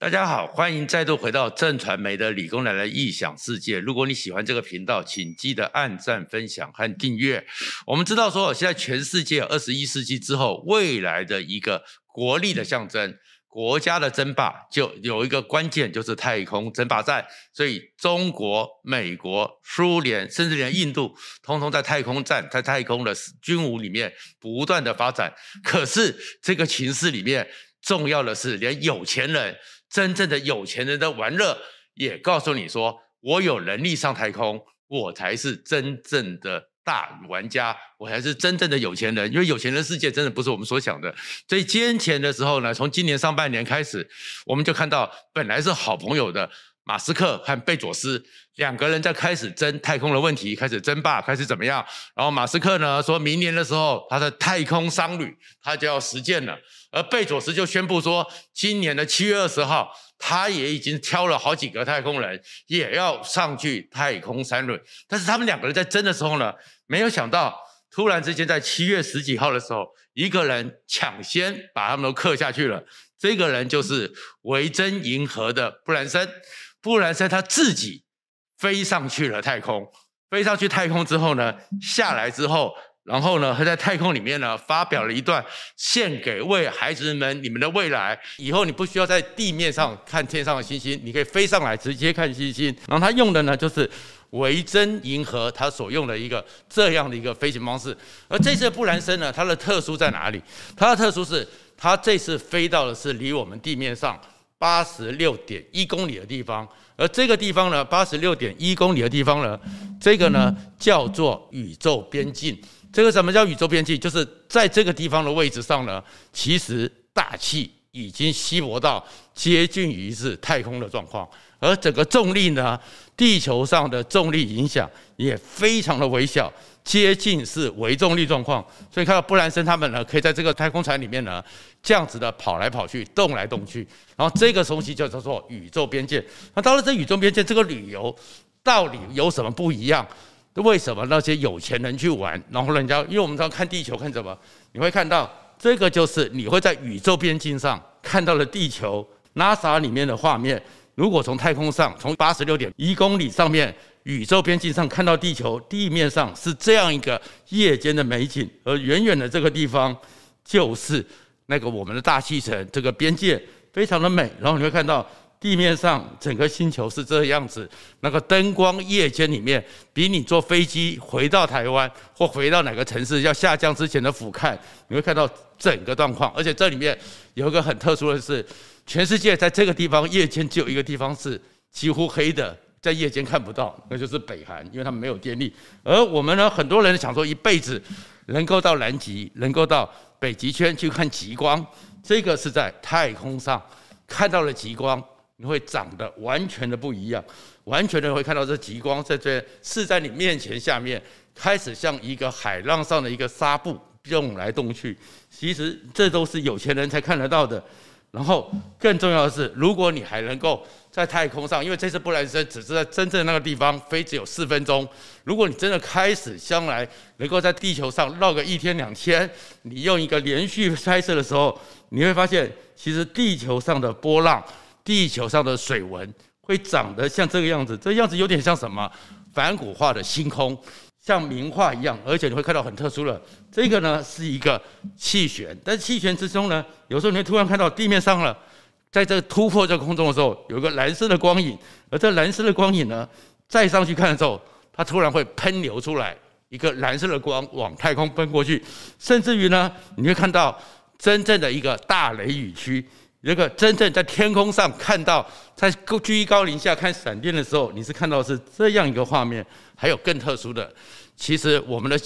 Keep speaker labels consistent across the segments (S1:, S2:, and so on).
S1: 大家好，欢迎再度回到正传媒的理工男的异想世界。如果你喜欢这个频道，请记得按赞、分享和订阅。我们知道说，现在全世界二十一世纪之后，未来的一个国力的象征、国家的争霸，就有一个关键，就是太空争霸战。所以，中国、美国、苏联，甚至连印度，通通在太空战、在太空的军武里面不断的发展。可是，这个情势里面，重要的是，连有钱人。真正的有钱人的玩乐也告诉你说，我有能力上太空，我才是真正的大玩家，我才是真正的有钱人。因为有钱人世界真的不是我们所想的。所以今天前的时候呢，从今年上半年开始，我们就看到本来是好朋友的马斯克和贝佐斯两个人在开始争太空的问题，开始争霸，开始怎么样？然后马斯克呢，说明年的时候他的太空商旅他就要实践了。而贝佐斯就宣布说，今年的七月二十号，他也已经挑了好几个太空人，也要上去太空三轮。但是他们两个人在争的时候呢，没有想到，突然之间在七月十几号的时候，一个人抢先把他们都克下去了。这个人就是维珍银河的布兰森。布兰森他自己飞上去了太空，飞上去太空之后呢，下来之后。然后呢，他在太空里面呢，发表了一段献给为孩子们你们的未来。以后你不需要在地面上看天上的星星，你可以飞上来直接看星星。然后他用的呢，就是维珍银河他所用的一个这样的一个飞行方式。而这次布兰森呢，它的特殊在哪里？它的特殊是，它这次飞到的是离我们地面上八十六点一公里的地方。而这个地方呢，八十六点一公里的地方呢，这个呢叫做宇宙边境。这个什么叫宇宙边境？就是在这个地方的位置上呢，其实大气已经稀薄到接近于是太空的状况，而整个重力呢，地球上的重力影响也非常的微小，接近是微重力状况。所以看到布兰森他们呢，可以在这个太空船里面呢，这样子的跑来跑去，动来动去。然后这个东西就叫做宇宙边界。那到了这宇宙边界，这个旅游到底有什么不一样？为什么那些有钱人去玩，然后人家，因为我们知道看地球看什么，你会看到这个就是你会在宇宙边境上看到了地球 NASA 里面的画面。如果从太空上，从八十六点一公里上面宇宙边境上看到地球，地面上是这样一个夜间的美景，而远远的这个地方就是那个我们的大气层，这个边界非常的美，然后你会看到。地面上整个星球是这样子，那个灯光夜间里面，比你坐飞机回到台湾或回到哪个城市要下降之前的俯瞰，你会看到整个状况。而且这里面有一个很特殊的是，全世界在这个地方夜间只有一个地方是几乎黑的，在夜间看不到，那就是北韩，因为他们没有电力。而我们呢，很多人想说一辈子能够到南极，能够到北极圈去看极光，这个是在太空上看到了极光。你会长得完全的不一样，完全的会看到这极光在这是在你面前下面开始像一个海浪上的一个纱布动来动去，其实这都是有钱人才看得到的。然后更重要的是，如果你还能够在太空上，因为这次布兰森只是在真正那个地方飞只有四分钟，如果你真的开始将来能够在地球上绕个一天两天，你用一个连续拍摄的时候，你会发现其实地球上的波浪。地球上的水纹会长得像这个样子，这样子有点像什么？梵谷画的星空，像名画一样，而且你会看到很特殊的，这个呢是一个气旋，但气旋之中呢，有时候你会突然看到地面上了，在这突破这空中的时候，有一个蓝色的光影，而这蓝色的光影呢，再上去看的时候，它突然会喷流出来一个蓝色的光往太空奔过去，甚至于呢，你会看到真正的一个大雷雨区。一个真正在天空上看到，在居高临下看闪电的时候，你是看到是这样一个画面。还有更特殊的，其实我们的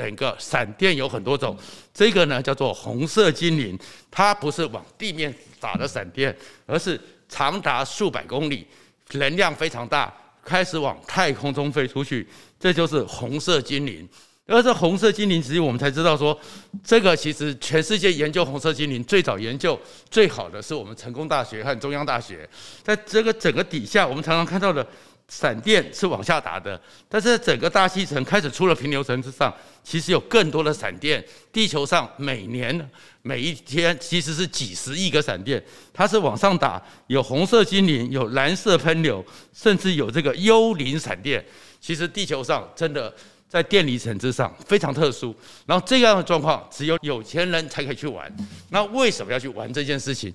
S1: 整个闪电有很多种，这个呢叫做红色精灵，它不是往地面打的闪电，而是长达数百公里，能量非常大，开始往太空中飞出去，这就是红色精灵。而这红色精灵，其实我们才知道说，这个其实全世界研究红色精灵最早研究最好的是我们成功大学和中央大学，在这个整个底下，我们常常看到的闪电是往下打的，但是整个大气层开始出了平流层之上，其实有更多的闪电。地球上每年每一天其实是几十亿个闪电，它是往上打，有红色精灵，有蓝色喷流，甚至有这个幽灵闪电。其实地球上真的在电离层之上非常特殊，然后这样的状况只有有钱人才可以去玩。那为什么要去玩这件事情？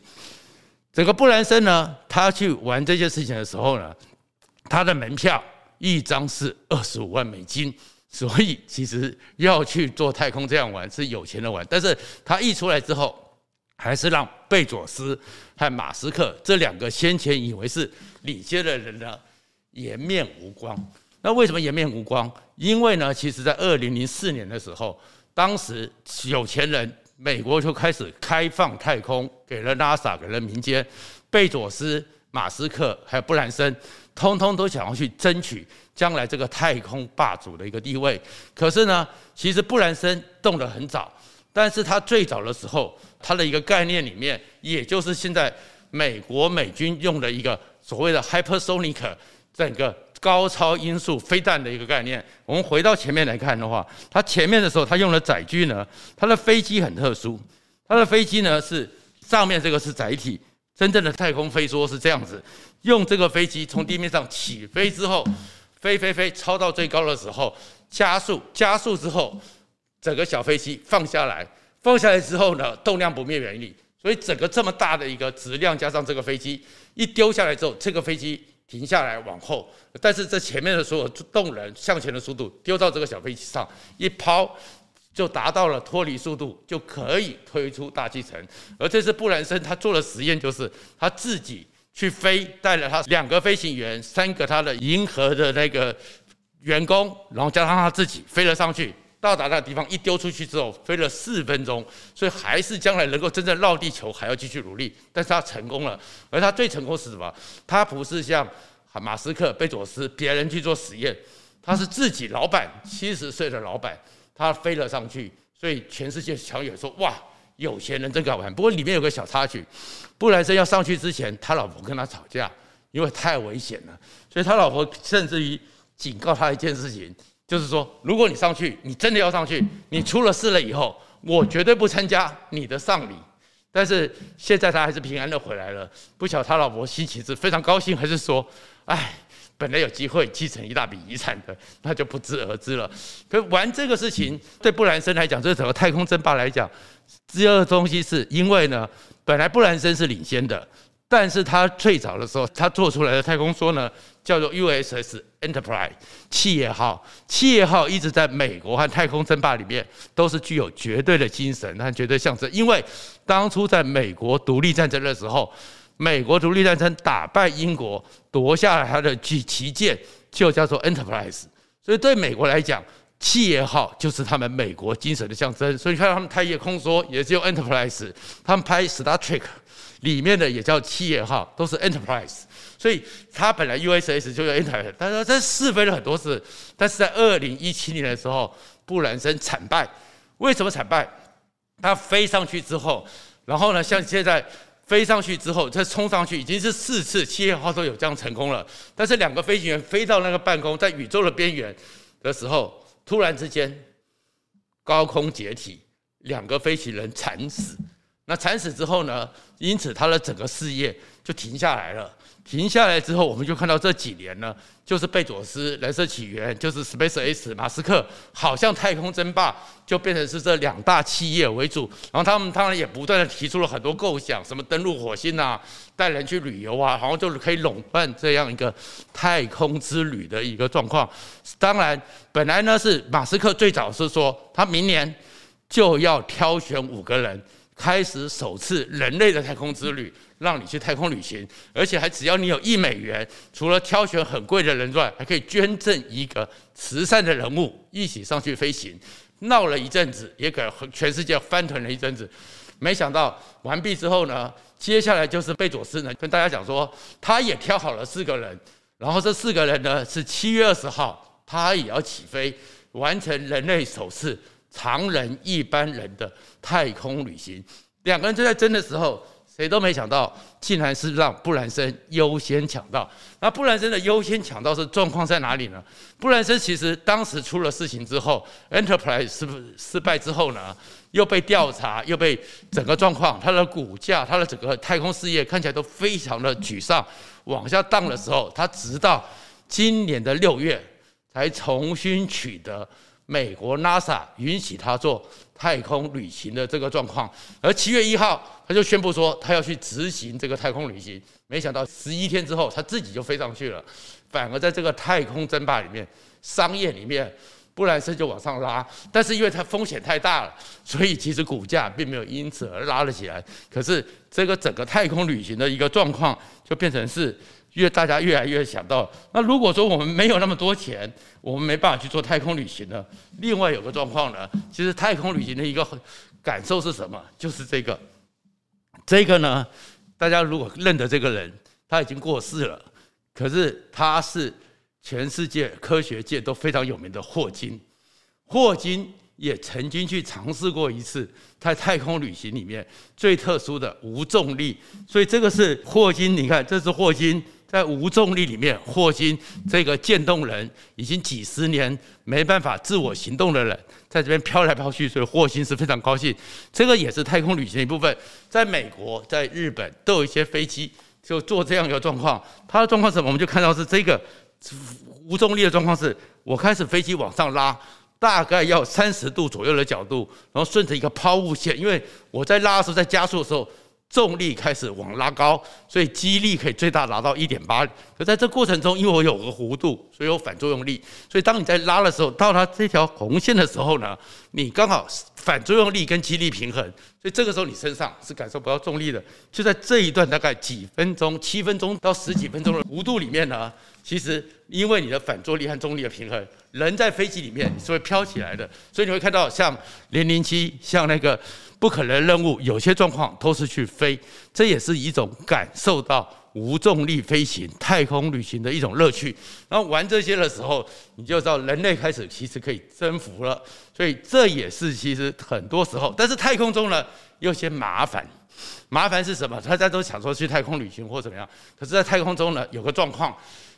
S1: 整个布兰森呢，他去玩这件事情的时候呢，他的门票一张是二十五万美金，所以其实要去做太空这样玩是有钱的玩。但是他一出来之后，还是让贝佐斯和马斯克这两个先前以为是领先的人呢颜面无光。那为什么颜面无光？因为呢，其实在二零零四年的时候，当时有钱人美国就开始开放太空，给了 NASA，给了民间，贝佐斯。马斯克还有布兰森，通通都想要去争取将来这个太空霸主的一个地位。可是呢，其实布兰森动得很早，但是他最早的时候，他的一个概念里面，也就是现在美国美军用的一个所谓的 hypersonic 整个高超音速飞弹的一个概念。我们回到前面来看的话，他前面的时候，他用的载具呢，他的飞机很特殊，他的飞机呢是上面这个是载体。真正的太空飞梭是这样子，用这个飞机从地面上起飞之后，飞飞飞超到最高的时候，加速加速之后，整个小飞机放下来，放下来之后呢，动量不灭原理，所以整个这么大的一个质量加上这个飞机一丢下来之后，这个飞机停下来往后，但是这前面的所有动能向前的速度丢到这个小飞机上一抛。就达到了脱离速度，就可以推出大气层。而这次布兰森他做的实验，就是他自己去飞，带了他两个飞行员、三个他的银河的那个员工，然后加上他自己飞了上去，到达那个地方一丢出去之后，飞了四分钟，所以还是将来能够真正绕地球还要继续努力，但是他成功了。而他最成功是什么？他不是像马斯克、贝佐斯别人去做实验，他是自己老板，七十岁的老板。他飞了上去，所以全世界小友说：“哇，有钱人真敢玩。”不过里面有个小插曲，布莱森要上去之前，他老婆跟他吵架，因为太危险了，所以他老婆甚至于警告他一件事情，就是说：如果你上去，你真的要上去，你出了事了以后，我绝对不参加你的丧礼。但是现在他还是平安的回来了，不晓得他老婆心情是非常高兴，还是说：“哎。”本来有机会继承一大笔遗产的，那就不知而知了。可玩这个事情，对布兰森来讲，对整个太空争霸来讲，第二个东西是因为呢，本来布兰森是领先的，但是他最早的时候，他做出来的太空梭呢，叫做 USS Enterprise 企业号。企业号一直在美国和太空争霸里面都是具有绝对的精神和绝对象征，因为当初在美国独立战争的时候。美国独立战争打败英国，夺下了他的旗旗舰，就叫做 Enterprise。所以对美国来讲，企业号就是他们美国精神的象征。所以你看他们太空梭也只有 Enterprise，他们拍 Star Trek 里面的也叫企业号，都是 Enterprise。所以他本来 USS 就叫 Enterprise，但是他试飞了很多次，但是在二零一七年的时候，布兰森惨败。为什么惨败？他飞上去之后，然后呢，像现在。飞上去之后，再冲上去，已经是四次企业号都有这样成功了。但是两个飞行员飞到那个半空，在宇宙的边缘的时候，突然之间高空解体，两个飞行人惨死。那惨死之后呢？因此他的整个事业就停下来了。停下来之后，我们就看到这几年呢，就是贝佐斯、蓝色起源，就是 SpaceX、马斯克，好像太空争霸就变成是这两大企业为主。然后他们当然也不断的提出了很多构想，什么登陆火星啊，带人去旅游啊，好像就是可以垄断这样一个太空之旅的一个状况。当然，本来呢是马斯克最早是说，他明年就要挑选五个人。开始首次人类的太空之旅，让你去太空旅行，而且还只要你有一美元，除了挑选很贵的人之外，还可以捐赠一个慈善的人物一起上去飞行。闹了一阵子，也给全世界翻腾了一阵子。没想到完毕之后呢，接下来就是贝佐斯呢跟大家讲说，他也挑好了四个人，然后这四个人呢是七月二十号，他也要起飞，完成人类首次。常人一般人的太空旅行，两个人就在争的时候，谁都没想到，竟然是让布兰森优先抢到。那布兰森的优先抢到是状况在哪里呢？布兰森其实当时出了事情之后，Enterprise 失失败之后呢，又被调查，又被整个状况，它的股价，它的整个太空事业看起来都非常的沮丧，往下荡的时候，他直到今年的六月才重新取得美国 NASA 允许他做太空旅行的这个状况，而七月一号他就宣布说他要去执行这个太空旅行，没想到十一天之后他自己就飞上去了，反而在这个太空争霸里面，商业里面。布兰森就往上拉，但是因为它风险太大了，所以其实股价并没有因此而拉了起来。可是这个整个太空旅行的一个状况，就变成是越大家越来越想到，那如果说我们没有那么多钱，我们没办法去做太空旅行呢？另外有个状况呢，其实太空旅行的一个感受是什么？就是这个，这个呢，大家如果认得这个人，他已经过世了，可是他是。全世界科学界都非常有名的霍金，霍金也曾经去尝试过一次在太空旅行里面最特殊的无重力，所以这个是霍金。你看，这是霍金在无重力里面，霍金这个渐冻人已经几十年没办法自我行动的人，在这边飘来飘去，所以霍金是非常高兴。这个也是太空旅行的一部分，在美国、在日本都有一些飞机就做这样一个状况。它的状况是什么？我们就看到是这个。无重力的状况是，我开始飞机往上拉，大概要三十度左右的角度，然后顺着一个抛物线，因为我在拉的时候，在加速的时候，重力开始往拉高，所以肌力可以最大达到一点八。可在这过程中，因为我有个弧度，所以有反作用力，所以当你在拉的时候，到它这条红线的时候呢，你刚好反作用力跟肌力平衡，所以这个时候你身上是感受不到重力的。就在这一段大概几分钟，七分钟到十几分钟的弧度里面呢。其实，因为你的反作力和重力的平衡，人在飞机里面是会飘起来的，所以你会看到像零零七，像那个不可能任务，有些状况都是去飞，这也是一种感受到无重力飞行、太空旅行的一种乐趣。然后玩这些的时候，你就知道人类开始其实可以征服了。所以这也是其实很多时候，但是太空中呢，有些麻烦。麻烦是什么？大家都想说去太空旅行或怎么样，可是，在太空中呢，有个状况。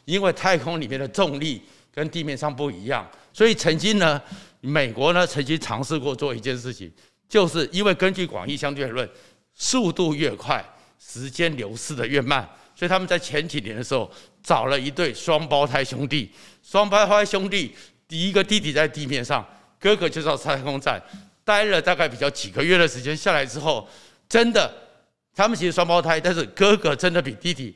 S1: 因为太空里面的重力跟地面上不一样，所以曾经呢，美国呢曾经尝试过做一件事情，就是因为根据广义相对论，速度越快，时间流逝的越慢，所以他们在前几年的时候找了一对双胞胎兄弟，双胞胎兄弟第一个弟弟在地面上，哥哥就到太空站待了大概比较几个月的时间下来之后，真的，他们其实双胞胎，但是哥哥真的比弟弟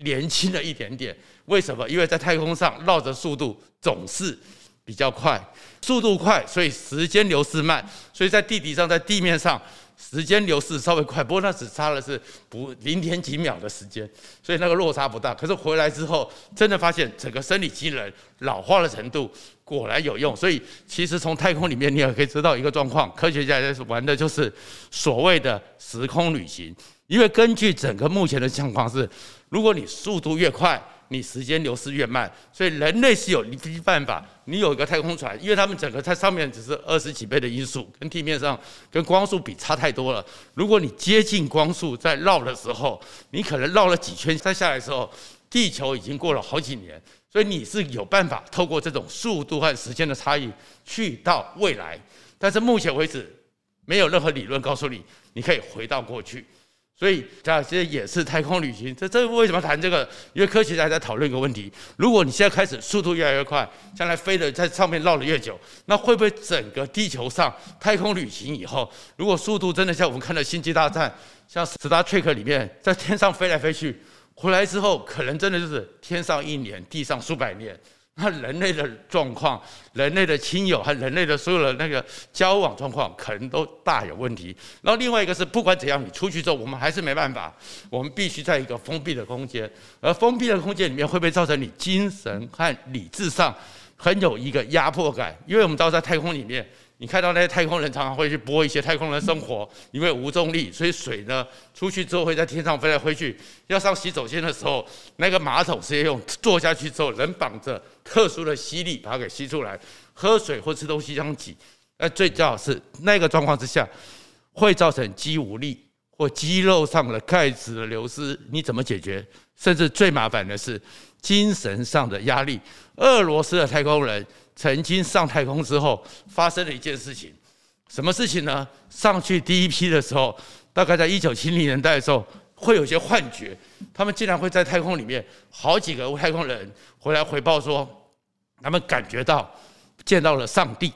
S1: 年轻了一点点。为什么？因为在太空上绕着速度总是比较快，速度快，所以时间流逝慢。所以在地底上，在地面上，时间流逝稍微快，不过那只差的是不零点几秒的时间，所以那个落差不大。可是回来之后，真的发现整个生理机能老化的程度果然有用。所以其实从太空里面，你也可以知道一个状况：科学家在玩的就是所谓的时空旅行。因为根据整个目前的情况是，如果你速度越快，你时间流逝越慢，所以人类是有一个办法。你有一个太空船，因为他们整个在上面只是二十几倍的音速，跟地面上跟光速比差太多了。如果你接近光速在绕的时候，你可能绕了几圈再下来的时候，地球已经过了好几年。所以你是有办法透过这种速度和时间的差异去到未来，但是目前为止没有任何理论告诉你你可以回到过去。所以，这些也是太空旅行。这这为什么谈这个？因为科学家在讨论一个问题：如果你现在开始速度越来越快，将来飞的在上面绕的越久，那会不会整个地球上太空旅行以后，如果速度真的像我们看到《星际大战》、像《Star Trek》里面，在天上飞来飞去，回来之后，可能真的就是天上一年，地上数百年。那人类的状况，人类的亲友和人类的所有的那个交往状况，可能都大有问题。然后另外一个是，不管怎样，你出去之后，我们还是没办法，我们必须在一个封闭的空间。而封闭的空间里面，会不会造成你精神和理智上很有一个压迫感？因为我们知道，在太空里面。你看到那些太空人常常会去播一些太空人生活，因为无重力，所以水呢出去之后会在天上飞来飞去。要上洗手间的时候，那个马桶是要用坐下去之后人绑着特殊的吸力把它给吸出来。喝水或吃东西这样挤，那最重要是那个状况之下会造成肌无力，或肌肉上的钙质的流失，你怎么解决？甚至最麻烦的是精神上的压力。俄罗斯的太空人曾经上太空之后，发生了一件事情，什么事情呢？上去第一批的时候，大概在一九七零年代的时候，会有些幻觉，他们竟然会在太空里面，好几个太空人回来回报说，他们感觉到见到了上帝，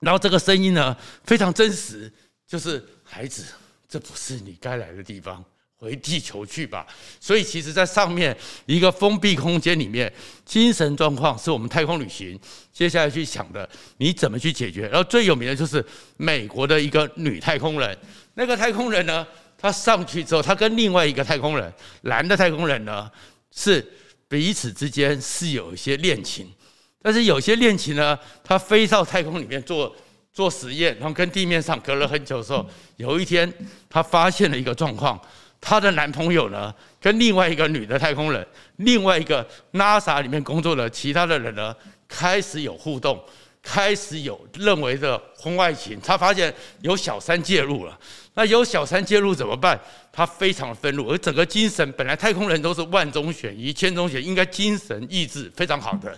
S1: 然后这个声音呢非常真实，就是孩子。这不是你该来的地方，回地球去吧。所以，其实，在上面一个封闭空间里面，精神状况是我们太空旅行接下来去想的，你怎么去解决？然后最有名的就是美国的一个女太空人，那个太空人呢，她上去之后，她跟另外一个太空人，男的太空人呢，是彼此之间是有一些恋情，但是有些恋情呢，他飞到太空里面做。做实验，然后跟地面上隔了很久的时候，有一天她发现了一个状况，她的男朋友呢，跟另外一个女的太空人，另外一个 NASA 里面工作的其他的人呢，开始有互动，开始有认为的婚外情。她发现有小三介入了，那有小三介入怎么办？她非常的愤怒，而整个精神本来太空人都是万中选一、千中选，应该精神意志非常好的，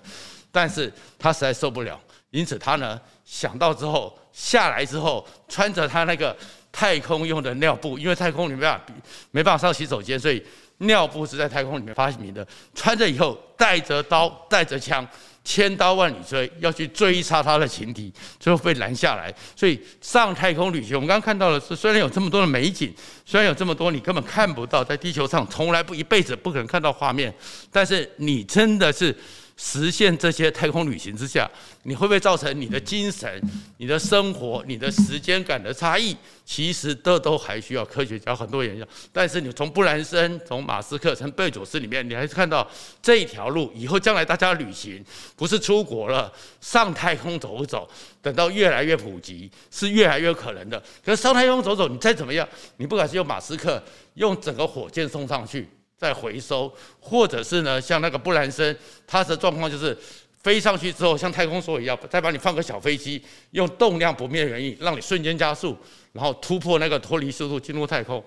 S1: 但是她实在受不了。因此，她呢想到之后下来之后，穿着她那个太空用的尿布，因为太空里面没办法没办法上洗手间，所以尿布是在太空里面发明的。穿着以后，带着刀，带着枪，千刀万里追，要去追杀他的情敌，最后被拦下来。所以上太空旅行，我们刚刚看到的是，虽然有这么多的美景，虽然有这么多你根本看不到，在地球上从来不一辈子不可能看到画面，但是你真的是。实现这些太空旅行之下，你会不会造成你的精神、你的生活、你的时间感的差异？其实这都还需要科学家很多研究。但是你从布兰森、从马斯克、从贝佐斯里面，你还是看到这一条路。以后将来大家旅行不是出国了，上太空走走，等到越来越普及，是越来越可能的。可是上太空走走，你再怎么样，你不管是用马斯克用整个火箭送上去。再回收，或者是呢，像那个布兰森，他的状况就是飞上去之后，像太空梭一样，再把你放个小飞机，用动量不灭的原理，让你瞬间加速，然后突破那个脱离速度进入太空。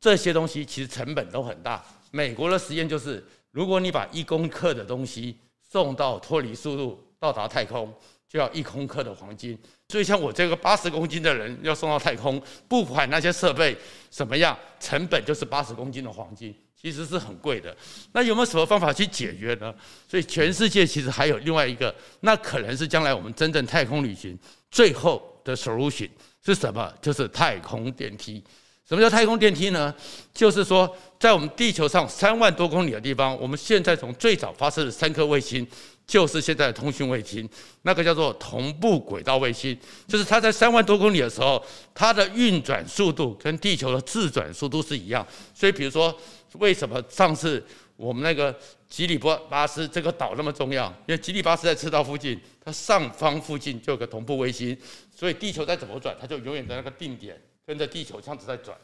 S1: 这些东西其实成本都很大。美国的实验就是，如果你把一公克的东西送到脱离速度到达太空，就要一公克的黄金。所以，像我这个八十公斤的人要送到太空，不管那些设备怎么样，成本就是八十公斤的黄金，其实是很贵的。那有没有什么方法去解决呢？所以，全世界其实还有另外一个，那可能是将来我们真正太空旅行最后的 solution 是什么？就是太空电梯。什么叫太空电梯呢？就是说，在我们地球上三万多公里的地方，我们现在从最早发射的三颗卫星。就是现在的通讯卫星，那个叫做同步轨道卫星，就是它在三万多公里的时候，它的运转速度跟地球的自转速度是一样。所以，比如说，为什么上次我们那个吉里巴斯这个岛那么重要？因为吉里巴斯在赤道附近，它上方附近就有个同步卫星，所以地球再怎么转，它就永远在那个定点，跟着地球这样子在转。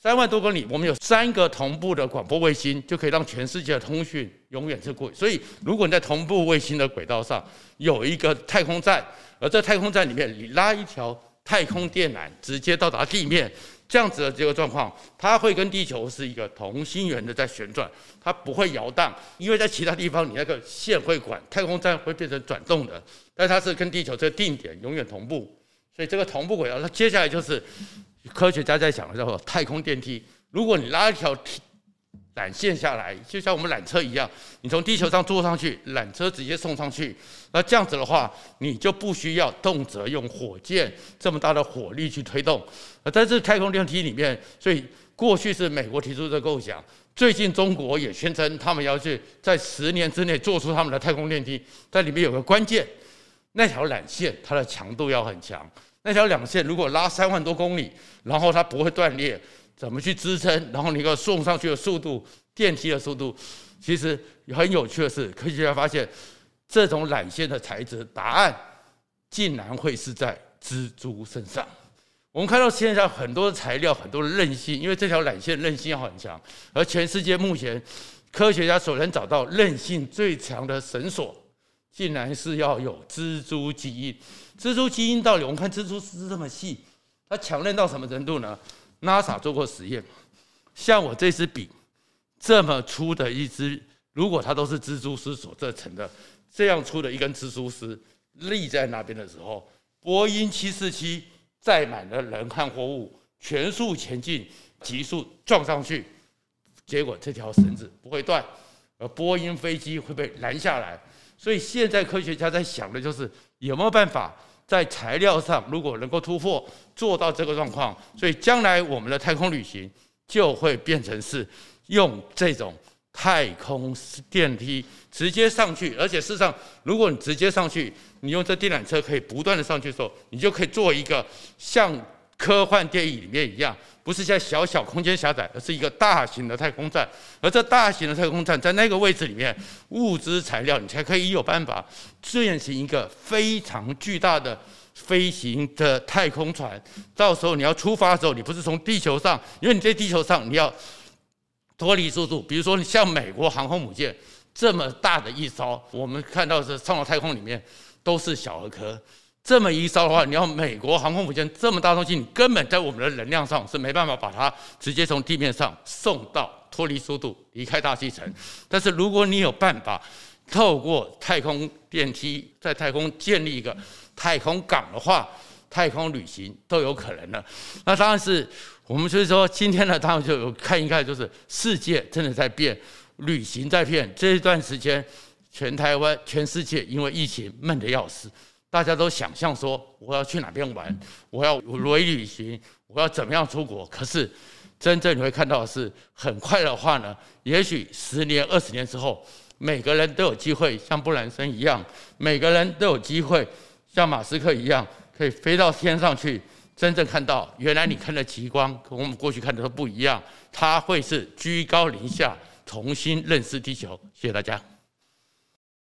S1: 三万多公里，我们有三个同步的广播卫星，就可以让全世界的通讯永远是过。所以，如果你在同步卫星的轨道上有一个太空站，而在太空站里面你拉一条太空电缆，直接到达地面，这样子的这个状况，它会跟地球是一个同心圆的在旋转，它不会摇荡，因为在其他地方你那个线会管，太空站会变成转动的，但它是跟地球这个定点永远同步，所以这个同步轨道，它接下来就是。科学家在想的叫做太空电梯。如果你拉一条缆线下来，就像我们缆车一样，你从地球上坐上去，缆车直接送上去。那这样子的话，你就不需要动辄用火箭这么大的火力去推动。而在这太空电梯里面，所以过去是美国提出的构想，最近中国也宣称他们要去在十年之内做出他们的太空电梯。在里面有个关键，那条缆线它的强度要很强。那条缆线如果拉三万多公里，然后它不会断裂，怎么去支撑？然后你要送上去的速度，电梯的速度，其实很有趣的是，科学家发现这种缆线的材质答案竟然会是在蜘蛛身上。我们看到现在很多的材料，很多的韧性，因为这条缆线韧性要很强，而全世界目前科学家所能找到韧性最强的绳索，竟然是要有蜘蛛基因。蜘蛛基因到底？我们看蜘蛛丝这么细，它强韧到什么程度呢？NASA 做过实验，像我这支笔这么粗的一支，如果它都是蜘蛛丝所制成的，这样粗的一根蜘蛛丝立在那边的时候，波音747载满了人和货物，全速前进，急速撞上去，结果这条绳子不会断，而波音飞机会被拦下来。所以现在科学家在想的就是有没有办法在材料上，如果能够突破做到这个状况，所以将来我们的太空旅行就会变成是用这种太空电梯直接上去，而且事实上，如果你直接上去，你用这电缆车可以不断的上去的时候，你就可以做一个像科幻电影里面一样。不是在小小空间狭窄，而是一个大型的太空站。而这大型的太空站在那个位置里面，物资材料你才可以有办法建行一个非常巨大的飞行的太空船。到时候你要出发的时候，你不是从地球上，因为你在地球上你要脱离速度。比如说你像美国航空母舰这么大的一艘，我们看到是上到太空里面都是小儿科。这么一烧的话，你要美国航空母舰这么大东西，你根本在我们的能量上是没办法把它直接从地面上送到脱离速度离开大气层。但是如果你有办法透过太空电梯在太空建立一个太空港的话，太空旅行都有可能了。那当然是我们所以说今天呢，当然就有看一看，就是世界真的在变，旅行在变。这一段时间，全台湾、全世界因为疫情闷得要死。大家都想象说，我要去哪边玩，我要微旅行，我要怎么样出国？可是，真正你会看到的是，很快的话呢，也许十年、二十年之后，每个人都有机会像布兰森一样，每个人都有机会像马斯克一样，可以飞到天上去，真正看到原来你看的极光跟我们过去看的都不一样，它会是居高临下重新认识地球。谢谢大家。